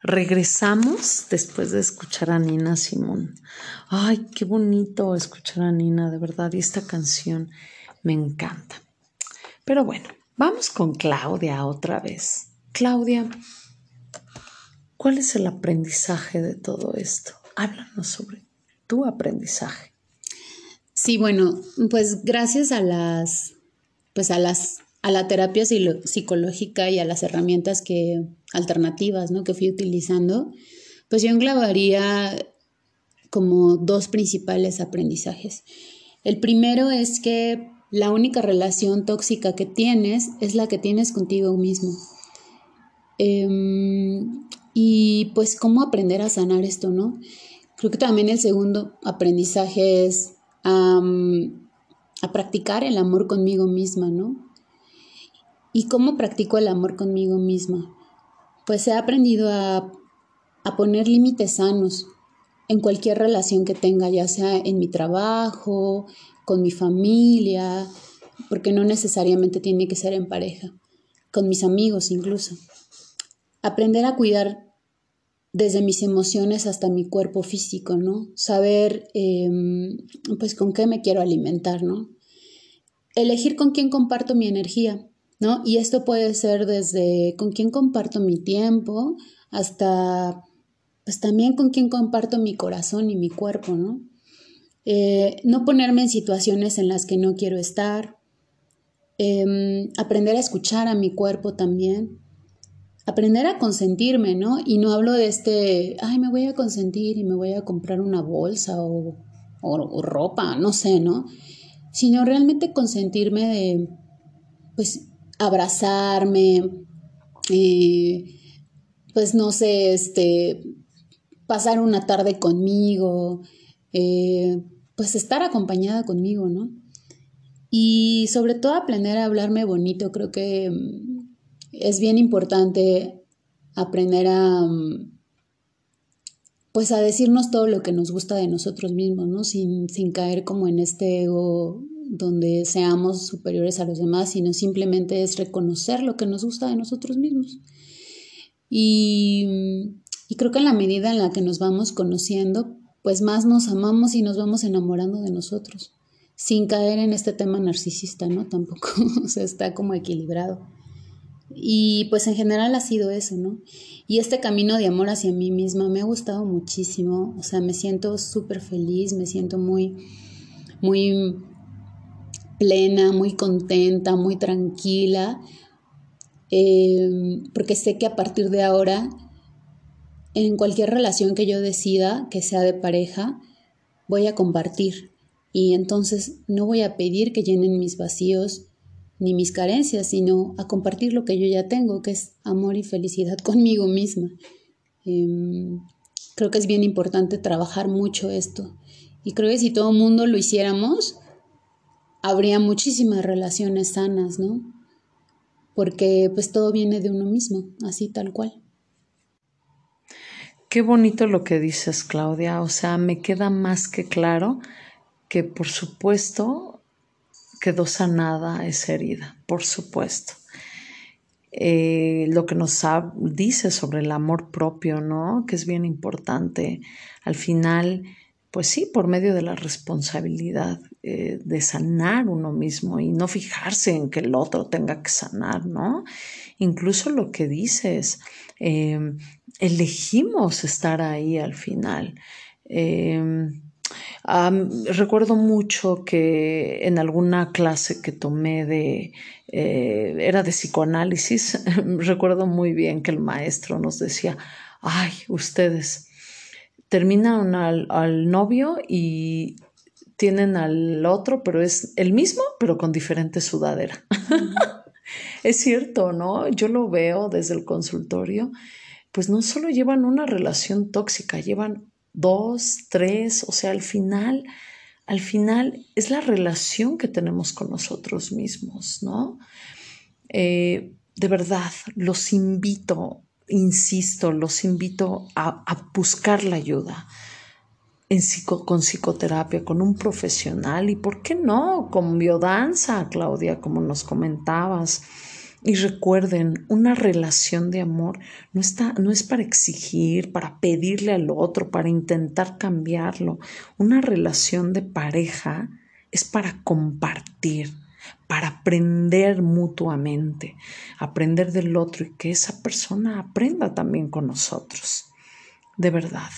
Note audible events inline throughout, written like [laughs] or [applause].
Regresamos después de escuchar a Nina Simón. Ay, qué bonito escuchar a Nina, de verdad, y esta canción me encanta. Pero bueno, vamos con Claudia otra vez. Claudia, ¿cuál es el aprendizaje de todo esto? Háblanos sobre tu aprendizaje. Sí, bueno, pues gracias a las, pues a las, a la terapia psicológica y a las herramientas que, alternativas, ¿no? Que fui utilizando, pues yo englobaría como dos principales aprendizajes. El primero es que la única relación tóxica que tienes es la que tienes contigo mismo. Em, y pues cómo aprender a sanar esto, ¿no? Creo que también el segundo aprendizaje es a practicar el amor conmigo misma, ¿no? ¿Y cómo practico el amor conmigo misma? Pues he aprendido a, a poner límites sanos en cualquier relación que tenga, ya sea en mi trabajo, con mi familia, porque no necesariamente tiene que ser en pareja, con mis amigos incluso. Aprender a cuidar desde mis emociones hasta mi cuerpo físico, ¿no? Saber, em, pues, con qué me quiero alimentar, ¿no? Elegir con quién comparto mi energía, ¿no? Y esto puede ser desde con quién comparto mi tiempo hasta, pues, también con quién comparto mi corazón y mi cuerpo, ¿no? Eh, no ponerme en situaciones en las que no quiero estar, em, aprender a escuchar a mi cuerpo también, aprender a consentirme, ¿no? Y no hablo de este, ay, me voy a consentir y me voy a comprar una bolsa o, ropa, no sé, ¿no? Sino realmente consentirme de, pues, abrazarme, eh, pues, no sé, este, pasar una tarde conmigo, eh, pues estar acompañada conmigo, ¿no? Y sobre todo aprender a hablarme bonito, creo que es bien importante aprender a, mm, pues a decirnos todo lo que nos gusta de nosotros mismos, ¿no? Sin, caer como en este ego donde seamos superiores a los demás, sino simplemente es reconocer lo que nos gusta de nosotros mismos. Y, y creo que en la medida en la que nos vamos conociendo, pues más nos amamos y nos vamos enamorando de nosotros, sin caer en este tema narcisista, ¿no? Tampoco, [laughs] o sea, está como equilibrado. Y pues en general ha sido eso, ¿no? Y este camino de amor hacia mí misma me ha gustado muchísimo, o sea, me siento súper feliz, me siento muy, muy plena, muy contenta, muy tranquila, em, porque sé que a partir de ahora, en cualquier relación que yo decida, que sea de pareja, voy a compartir. Y entonces no voy a pedir que llenen mis vacíos, ni mis carencias, sino a compartir lo que yo ya tengo, que es amor y felicidad [laughs] conmigo misma. Em, creo que es bien importante trabajar mucho esto. Y creo que si todo el mundo lo hiciéramos, habría muchísimas relaciones sanas, ¿no? Porque pues todo viene de uno mismo, así tal cual. Qué bonito lo que dices, Claudia. O sea, me queda más que claro que por supuesto quedó sanada esa herida, por supuesto. Eh, lo que nos dice sobre el amor propio, ¿no? Que es bien importante. Al final, pues sí, por medio de la responsabilidad eh, de sanar uno mismo y no fijarse en que el otro tenga que sanar, ¿no? Incluso lo que dices, eh, elegimos estar ahí al final recuerdo mucho que en alguna clase que tomé de, eh, era de psicoanálisis, [laughs] recuerdo muy bien que el maestro nos decía, ay, ustedes terminan al, al novio y tienen al otro, pero es el mismo, pero con diferente sudadera. [laughs] es cierto, ¿no? Yo lo veo desde el consultorio, pues no solo llevan una relación tóxica, llevan dos, tres, o sea, al final, al final es la relación que tenemos con nosotros mismos, ¿no? Eh, de verdad, los invito, insisto, los invito a, buscar la ayuda en con psicoterapia, con un profesional y, ¿por qué no?, con biodanza, Claudia, como nos comentabas. Y recuerden, una relación de amor no, está, no es para exigir, para pedirle al otro, para intentar cambiarlo. Una relación de pareja es para compartir, para aprender mutuamente, aprender del otro y que esa persona aprenda también con nosotros. De verdad.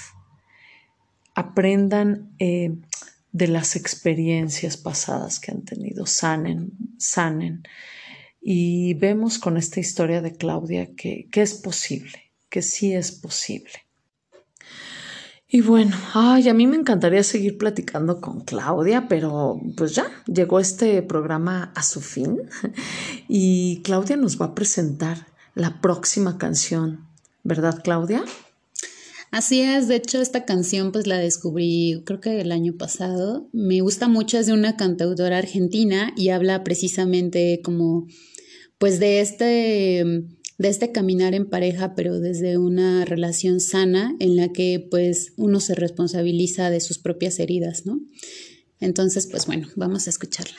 Aprendan eh, de las experiencias pasadas que han tenido, sanen, sanen. Y vemos con esta historia de Claudia que, que es posible, que sí es posible. Y bueno, ay, a mí me encantaría seguir platicando con Claudia, pero pues ya llegó este programa a su fin [laughs] y Claudia nos va a presentar la próxima canción, ¿verdad Claudia? Así es, de hecho esta canción pues la descubrí creo que el año pasado. Me gusta mucho, es de una cantautora argentina y habla precisamente como pues de este de este caminar en pareja, pero desde una relación sana en la que pues uno se responsabiliza de sus propias heridas, ¿no? Entonces, pues bueno, vamos a escucharla.